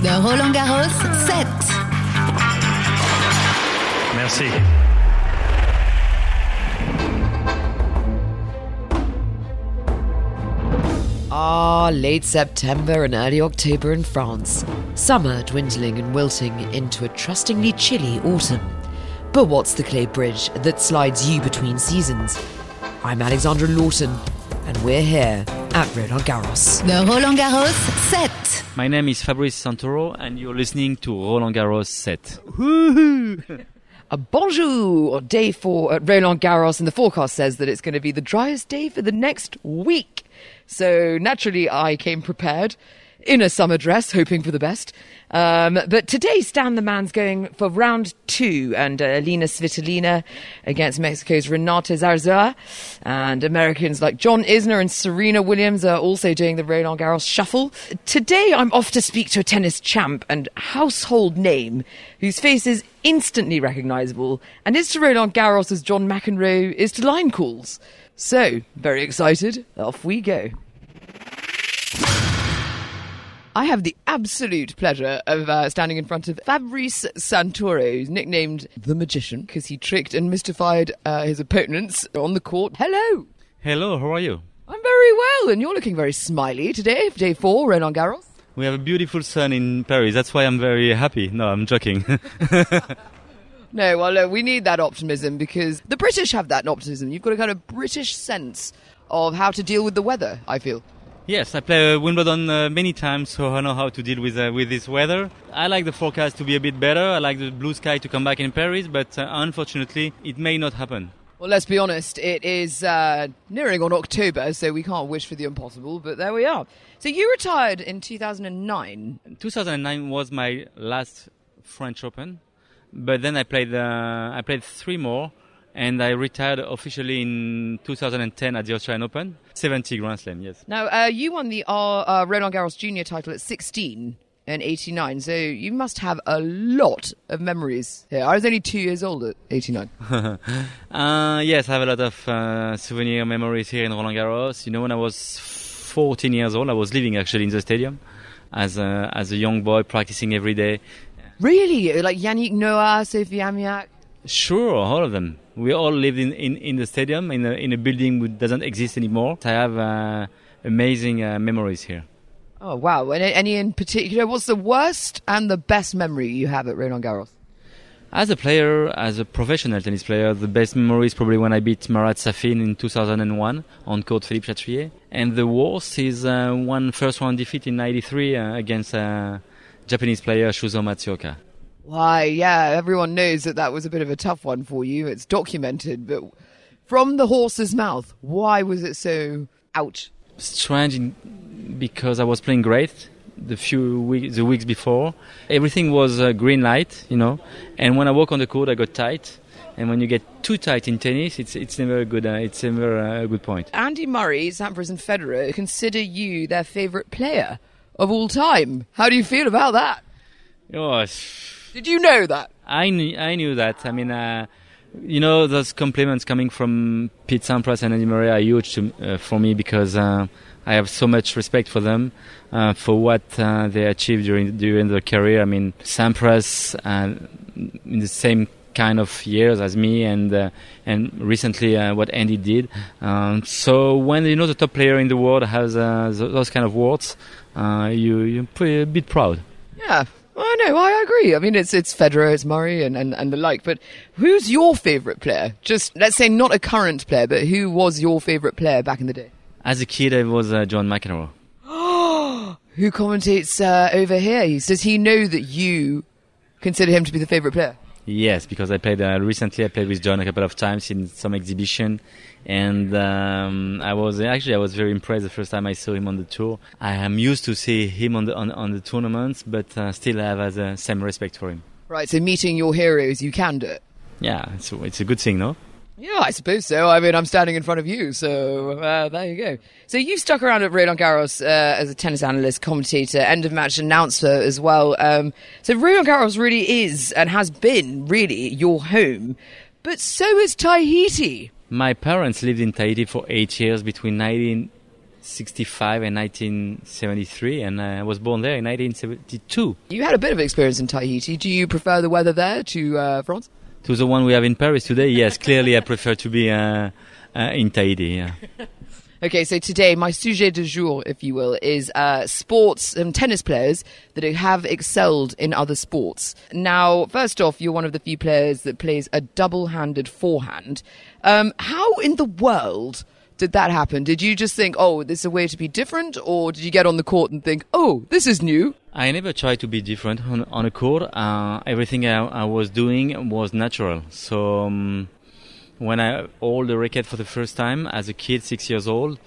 The Roland Garros set. Merci. Ah, late September and early October in France. Summer dwindling and wilting into a trustingly chilly autumn. But what's the clay bridge that slides you between seasons? I'm Alexandra Lawton, and we're here at Roland Garros. The Roland Garros set. My name is Fabrice Santoro, and you're listening to Roland Garros set. A bonjour! Day four at uh, Roland Garros, and the forecast says that it's going to be the driest day for the next week. So naturally, I came prepared in a summer dress, hoping for the best. Um, but today, Stan the Man's going for round two, and uh, Lena Svitolina against Mexico's Renata Zarazúa. And Americans like John Isner and Serena Williams are also doing the Roland Garros shuffle. Today, I'm off to speak to a tennis champ and household name whose face is instantly recognizable and is to Roland Garros as John McEnroe is to line calls. So, very excited. Off we go. I have the absolute pleasure of uh, standing in front of Fabrice Santoro, who's nicknamed the Magician because he tricked and mystified uh, his opponents on the court. Hello! Hello, how are you? I'm very well, and you're looking very smiley today, day four, Roland Garros. We have a beautiful sun in Paris. That's why I'm very happy. No, I'm joking. No, well, look, we need that optimism because the British have that optimism. You've got a kind of British sense of how to deal with the weather, I feel. Yes, I play uh, Wimbledon uh, many times, so I know how to deal with uh, with this weather. I like the forecast to be a bit better. I like the blue sky to come back in Paris, but uh, unfortunately, it may not happen. Well, let's be honest, it is uh, nearing on October, so we can't wish for the impossible, but there we are. So you retired in 2009. 2009 was my last French Open, but then I played uh, I played three more, and I retired officially in 2010 at the Australian Open, 70 Grand Slam. Yes. Now, uh, you won the uh, uh, Roland Garros Junior title at 16 and 89, so you must have a lot of memories here. I was only two years old at 89. Uh, yes, I have a lot of uh, souvenir memories here in Roland Garros. You know, when I was 14 years old, I was living actually in the stadium as a, as a young boy, practicing every day. Really? Like Yannick Noah, Sophie Amiach? Sure, all of them. We all lived in, in, in the stadium, in a, in a building that doesn't exist anymore. I have uh, amazing uh, memories here. Oh, wow. And any in particular? What's the worst and the best memory you have at Roland Garros? As a player, as a professional tennis player, the best memory is probably when I beat Marat Safin in 2001 on court Philippe Chatrier. And the worst is uh, one first round defeat in 93 uh, against uh, Japanese player Shuzo Matsuoka. Why, yeah, everyone knows that that was a bit of a tough one for you. It's documented, but from the horse's mouth, why was it so ouch? Strange because I was playing great the few weeks, the weeks before. Everything was uh, green light, you know. And when I walk on the court, I got tight. And when you get too tight in tennis, it's it's never a good uh, it's never a good point. Andy Murray, Sampras, and Federer consider you their favourite player of all time. How do you feel about that? Oh, it's- Did you know that? I knew, I knew that. I mean, uh, you know, those compliments coming from Pete Sampras and Andy Murray are huge to, uh, for me because uh, I have so much respect for them uh, for what uh, they achieved during during their career. I mean, Sampras uh, in the same kind of years as me, and uh, and recently uh, what Andy did. Um, so when you know the top player in the world has uh, those kind of words, uh, you you're pretty a bit proud. Yeah. Well, no, I agree. I mean, it's it's Federer, it's Murray, and, and, and the like. But who's your favourite player? Just let's say not a current player, but who was your favourite player back in the day? As a kid, I was uh, John McEnroe. Who commentates uh, over here? Does he know that you consider him to be the favourite player? Yes, because I played uh, recently. I played with John a couple of times in some exhibition, and um, I was actually I was very impressed the first time I saw him on the tour. I am used to see him on the on, on the tournaments, but uh, still have uh, the same respect for him. Right. So meeting your heroes, you can do it. Yeah, it's it's a good thing, no? Yeah, I suppose so. I mean, I'm standing in front of you, so uh, there you go. So you've stuck around at Roland Garros uh, as a tennis analyst, commentator, end of match announcer as well. Um, so Roland Garros really is and has been really your home, but so is Tahiti. My parents lived in Tahiti for eight years between 1965 and 1973, and I was born there in 1972. You had a bit of experience in Tahiti. Do you prefer the weather there to uh, France? To the one we have in Paris today, yes, clearly I prefer to be uh, uh, in Tahiti. Yeah. Okay, so today my sujet du jour, if you will, is uh, sports and tennis players that have excelled in other sports. Now, first off, you're one of the few players that plays a double-handed forehand. Um, how in the world did that happen? Did you just think, oh, this is a way to be different, or did you get on the court and think, oh, this is new? I never tried to be different on, on a court. Uh, everything I, I, was doing was natural. So. Um, when I hold the racket for the first time as a kid, six years old,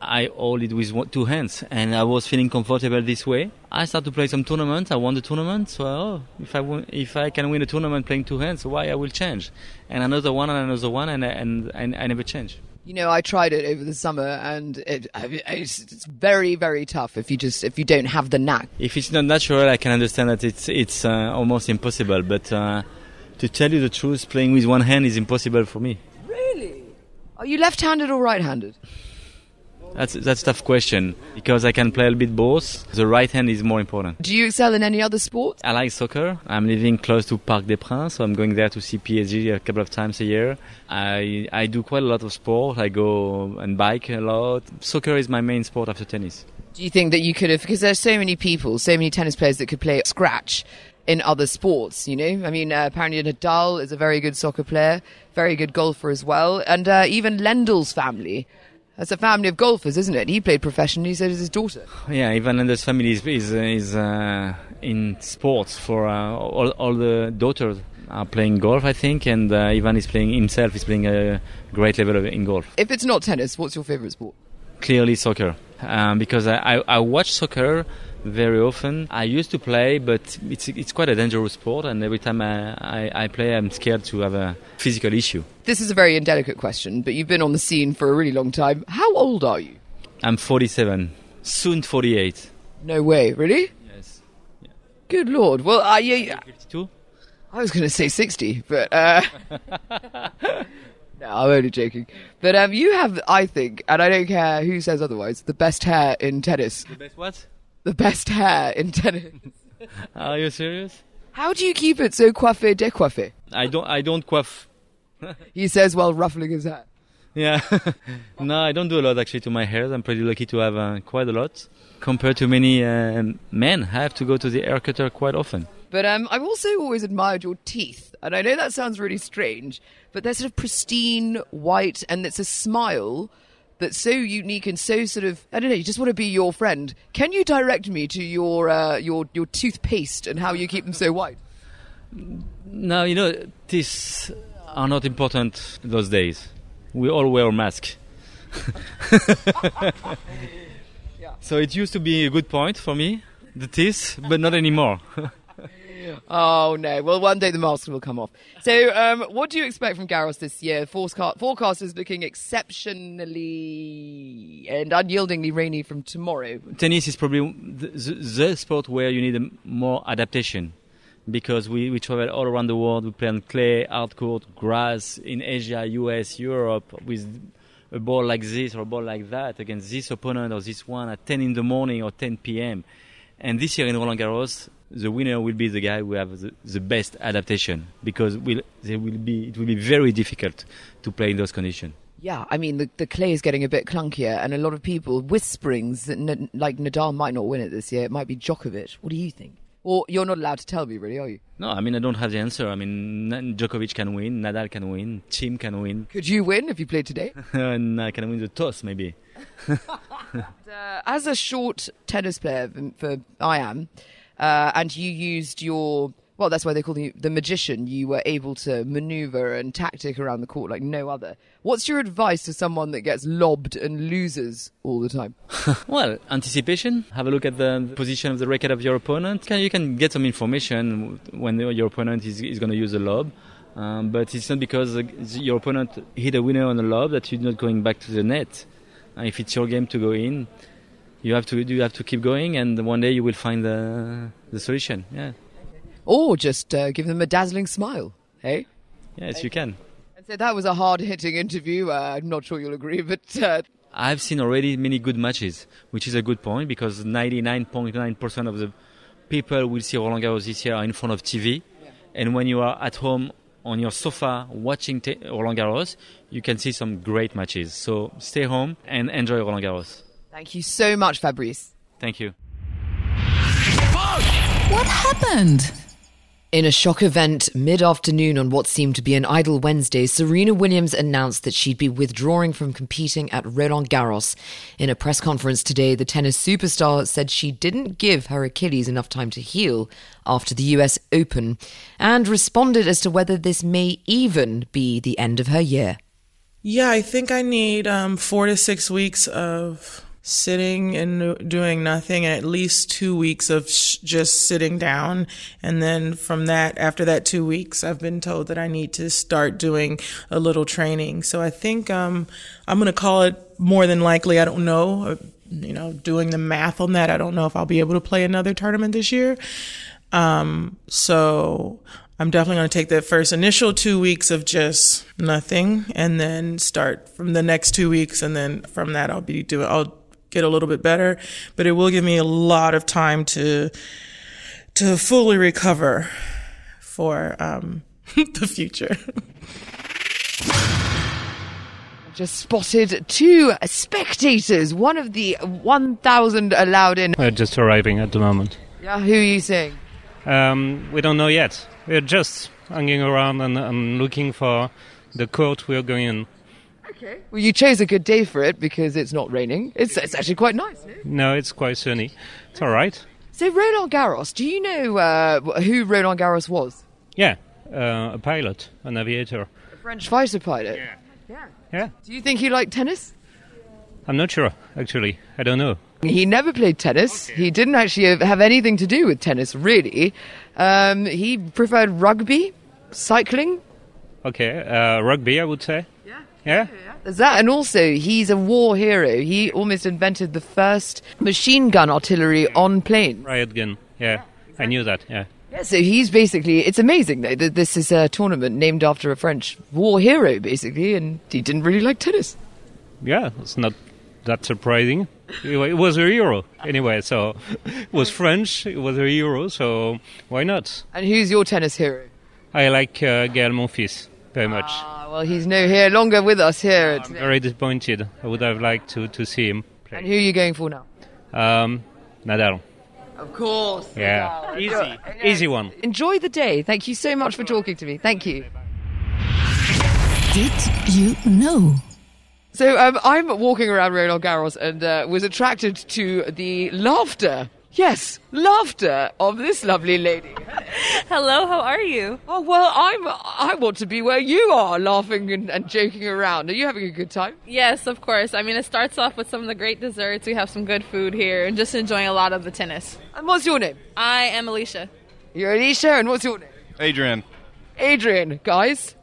I hold it with two hands, and I was feeling comfortable this way. I started to play some tournaments. I won the tournament, so oh, if I if I can win a tournament playing two hands, why I will change? And another one, and another one, and and, and I never change. You know, I tried it over the summer, and it, it's, it's, very, very tough if you just if you don't have the knack. If it's not natural, I can understand that it's it's uh, almost impossible. But uh, to tell you the truth, playing with one hand is impossible for me. Really? Are you left-handed or right-handed? That's that's a tough question because I can play a little bit both. The right hand is more important. Do you excel in any other sport? I like soccer. I'm living close to Parc des Princes, so I'm going there to see PSG a couple of times a year. I I do quite a lot of sport. I go and bike a lot. Soccer is my main sport after tennis. Do you think that you could have because there's so many people, so many tennis players that could play scratch in other sports, you know? I mean, uh, apparently Nadal is a very good soccer player, very good golfer as well, and uh, even Lendl's family. That's a family of golfers, isn't it? He played professionally, so does his daughter. Yeah, Ivan Lendl's family is, is, is uh, in sports for uh, all, all the daughters are playing golf, I think, and uh, Ivan is playing himself, is playing a great level in golf. If it's not tennis, what's your favorite sport? Clearly soccer, um, because I, I, I watch soccer very often. I used to play, but it's it's quite a dangerous sport, and every time I, I, I, play, I'm scared to have a physical issue. This is a very indelicate question, but you've been on the scene for a really long time. How old are you? I'm 47, soon 48. No way, really? Yes. Yeah. Good lord. Well, are you? 52. I was going to say 60, but. Uh... No, I'm only joking. But um, you have, I think, and I don't care who says otherwise, the best hair in tennis. The best what? The best hair in tennis. Are you serious? How do you keep it so coiffé décoiffé? I don't. I don't coiffe. he says while ruffling his hair. Yeah. no, I don't do a lot actually to my hair. I'm pretty lucky to have uh, quite a lot compared to many uh, men. I have to go to the hair cutter quite often. But um, I've also always admired your teeth, and I know that sounds really strange, but they're sort of pristine, white, and it's a smile that's so unique and so sort of I don't know. You just want to be your friend. Can you direct me to your uh, your your toothpaste and how you keep them so white? No, you know these are not important those days. We all wear masks. yeah. So it used to be a good point for me, the teeth, but not anymore. Oh no! Well, one day the mask will come off. So, um, what do you expect from Garros this year? Forecast, forecast is looking exceptionally and unyieldingly rainy from tomorrow. Tennis is probably the, the sport where you need more adaptation because we, we travel all around the world. We play on clay, hard court, grass in Asia, US, Europe with a ball like this or a ball like that against this opponent or this one at 10 in the morning or 10 p.m. And this year in Roland Garros, the winner will be the guy who have the, the best adaptation because will they will be it will be very difficult to play in those conditions. Yeah, I mean the the clay is getting a bit clunkier, and a lot of people whisperings that N- like Nadal might not win it this year. It might be Djokovic. What do you think? Or you're not allowed to tell me, really, are you? No, I mean I don't have the answer. I mean Djokovic can win, Nadal can win, Thiem can win. Could you win if you played today? and I can win the toss maybe. uh, as a short tennis player for I am uh, and you used your well, that's why they call you the magician. You were able to maneuver and tactic around the court like no other. What's your advice to someone that gets lobbed and loses all the time? well, anticipation. Have a look at the position of the racket of your opponent. You can get some information when your opponent is, is going to use a lob. Um, but it's not because your opponent hit a winner on a lob that you're not going back to the net. Uh, if it's your game to go in, you have to you have to keep going, and one day you will find the the solution. Yeah. Or just uh, give them a dazzling smile. Hey. Yes, you can. And so that was a hard hitting interview. Uh, I'm not sure you'll agree, but. Uh, I've seen already many good matches, which is a good point because 99.9% of the people will see Roland Garros this year are in front of TV. And when you are at home on your sofa watching t- Roland Garros, you can see some great matches. So stay home and enjoy Roland Garros. Thank you so much, Fabrice. Thank you. What happened? In a shock event mid afternoon on what seemed to be an idle Wednesday, Serena Williams announced that she'd be withdrawing from competing at Roland Garros. In a press conference today, the tennis superstar said she didn't give her Achilles enough time to heal after the US Open and responded as to whether this may even be the end of her year. Yeah, I think I need um, four to six weeks of sitting and doing nothing, and at least two weeks of sh- just sitting down. And then from that, after that two weeks, I've been told that I need to start doing a little training. So I think um, I'm going to call it more than likely. I don't know. Uh, You know, doing the math on that, I don't know if I'll be able to play another tournament this year. Um, so I'm definitely going to take that first initial two weeks of just nothing and then start from the next two weeks. And then from that, I'll be doing, I'll get a little bit better, but it will give me a lot of time to, to fully recover for, um, the future. Just spotted two spectators, one of the 1,000 allowed in. We're just arriving at the moment. Yeah, who are you seeing? Um, we don't know yet. We're just hanging around and, and looking for the court we're going in. Okay. Well, you chose a good day for it because it's not raining. It's, it's actually quite nice. no? No, it's quite sunny. It's all right. So, Roland Garros, do you know uh, who Roland Garros was? Yeah, uh, a pilot, an aviator. A French fighter pilot. Yeah. Yeah. Yeah, Do you think he liked tennis? I'm not sure, actually. I don't know. He never played tennis. He didn't actually have- have anything to do with tennis, really. Um, he preferred rugby, cycling. Okay, uh, rugby, I would say. Yeah. Yeah? There's that, and also he's a war hero. He almost invented the first machine gun artillery on plane. Riot gun. Yeah, I knew that. Yeah. Yeah, so he's basically, it's amazing though that this is a tournament named after a French war hero, basically, and he didn't really like tennis. Yeah, it's not that surprising. It was a hero anyway, so it was French, it was a hero, so why not? And who's your tennis hero? I like uh, Gael Monfils very much. Ah, well, he's no here longer with us here. I'm very disappointed. I would have liked to, to see him and who are you going for now? Um, Nadal. Of course. Yeah. Easy. Easy one. Enjoy the day. Thank you so much for talking to me. Thank you. Did you know? So um, I'm walking around Roland Garros and uh, was attracted to the laughter. Yes, laughter of this lovely lady. Hello, how are you? Oh well, I'm. I want to be where you are, laughing and, and joking around. Are you having a good time? Yes, of course. I mean, it starts off with some of the great desserts. We have some good food here and just enjoying a lot of the tennis. And what's your name? I am Alicia. You're Alicia, and what's your name? Adrian. Adrian. Guys,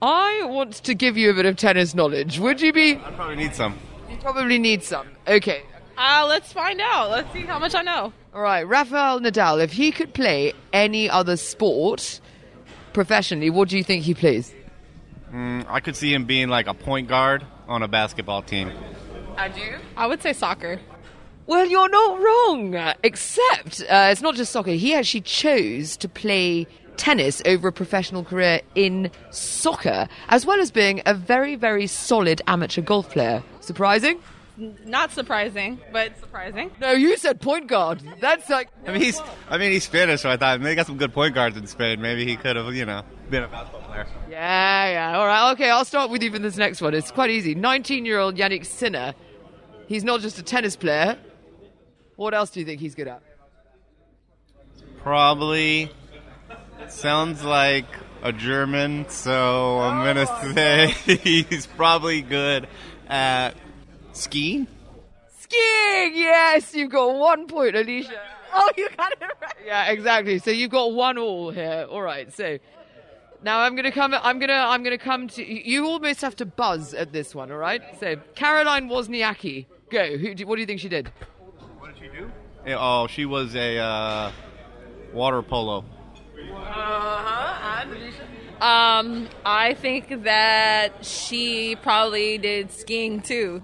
I want to give you a bit of tennis knowledge. Would you be? I probably need some. You probably need some. Okay. Uh, let's find out. Let's see how much I know. All right, Rafael Nadal. If he could play any other sport professionally, what do you think he plays? Mm, I could see him being like a point guard on a basketball team. I do. I would say soccer. Well, you're not wrong. Except uh, it's not just soccer. He actually chose to play tennis over a professional career in soccer, as well as being a very, very solid amateur golf player. Surprising? Not surprising, but surprising. No, you said point guard. That's like. I mean, he's I mean he's Spanish, so I thought maybe got some good point guards in Spain. Maybe he could have, you know, been a basketball player. Yeah, yeah. All right. Okay, I'll start with you for this next one. It's quite easy. 19 year old Jannik Sinner. He's not just a tennis player. What else do you think he's good at? Probably sounds like a German, so I'm gonna oh. say he's probably good at skiing. Skiing! Yes, you've got one point, Alicia. Oh, you got it right. Yeah, exactly. So you've got one all here. All right. So now I'm gonna come. I'm gonna. I'm gonna come to. You almost have to buzz at this one. All right. So Caroline Wozniacki, go. Who? Do, what do you think she did? What did she do? Oh, she was a uh, water polo. Uh huh. Um, I think that she probably did skiing too.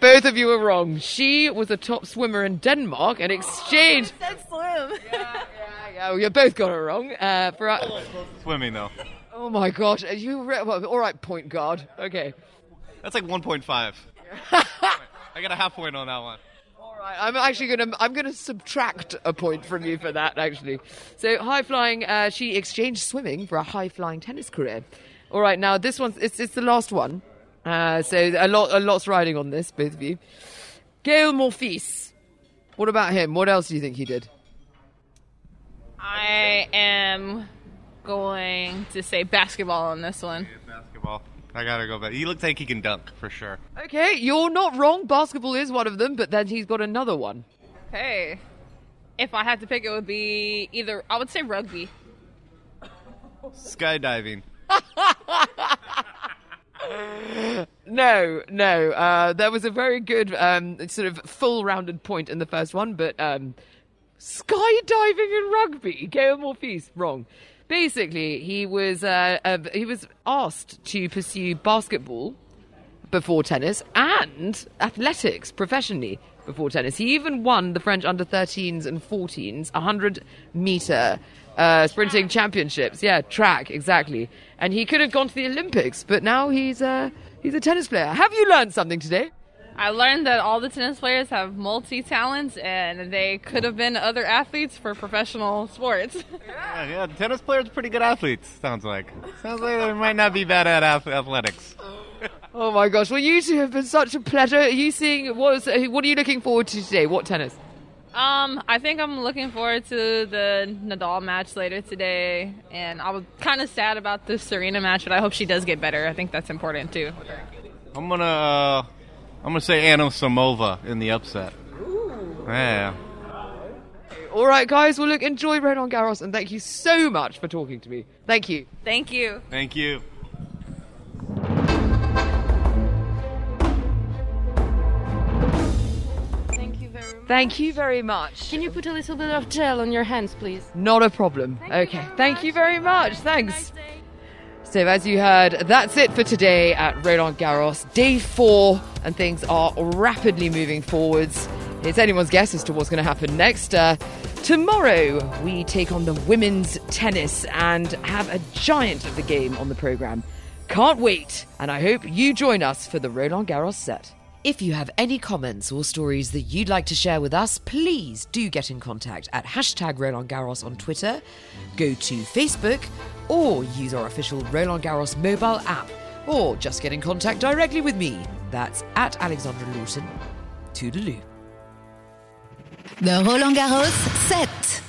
Both of you are wrong. She was a top swimmer in Denmark and exchanged. Said swim. Yeah, well, you both got it wrong. Uh, for our- Swimming though. oh my god, you re- well, all right, point guard. Okay, That's like 1.5. I got a half point on that one. all right. I'm actually gonna I'm gonna subtract a point from you for that. Actually, so high flying. Uh, she exchanged swimming for a high flying tennis career. All right, now this one's it's it's the last one. Uh, so a lot a lot's riding on this, both of you. Gael Monfils. What about him? What else do you think he did? I am going to say basketball on this one. Basketball. I gotta go back. He looks like he can dunk for sure. Okay, you're not wrong. Basketball is one of them, but then he's got another one. Hey, if I had to pick, it would be either. I would say rugby. Skydiving. No, no. Uh, there was a very good um, sort of full-rounded point in the first one, but um, skydiving and rugby. Gael Monfils, wrong. Basically, he was uh, uh, he was asked to pursue basketball before tennis and athletics professionally before tennis. He even won the French under 13s and 14s 100 meter uh, sprinting championships. Yeah, track exactly. And he could have gone to the Olympics, but now he's uh, he's a tennis player. Have you learned something today? I learned that all the tennis players have multi talents and they could have been other athletes for professional sports. Yeah, yeah. Tennis players are pretty good athletes. Sounds like. Sounds like they might not be bad at athletics. Oh my gosh! Well, you two have been such a pleasure. Are you seeing what? Is, what are you looking forward to today? What tennis? Um, I think I'm looking forward to the Nadal match later today, and I was kind of sad about the Serena match, but I hope she does get better. I think that's important too. I'm gonna. Uh, I'm gonna say Anna Samova in the upset. Yeah. All right, guys. Well, look, enjoy Roland Garros, and thank you so much for talking to me. Thank you. Thank you. Thank you. Thank you very much. Thank you much. Can you put a little bit of gel on your hands, please? Not a problem. okay. Thank you very much. Thanks. So, as you heard, that's it for today at Roland Garros. Day four, and things are rapidly moving forwards. It's anyone's guess as to what's going to happen next. Uh, tomorrow, we take on the women's tennis and have a giant of the game on the programme. Can't wait, and I hope you join us for the Roland Garros set. If you have any comments or stories that you'd like to share with us, please do get in contact at hashtag Roland Garros on Twitter, go to Facebook, or use our official Roland Garros mobile app, or just get in contact directly with me. That's at Alexandra Lawson. Toodaloo. The Roland Garros set.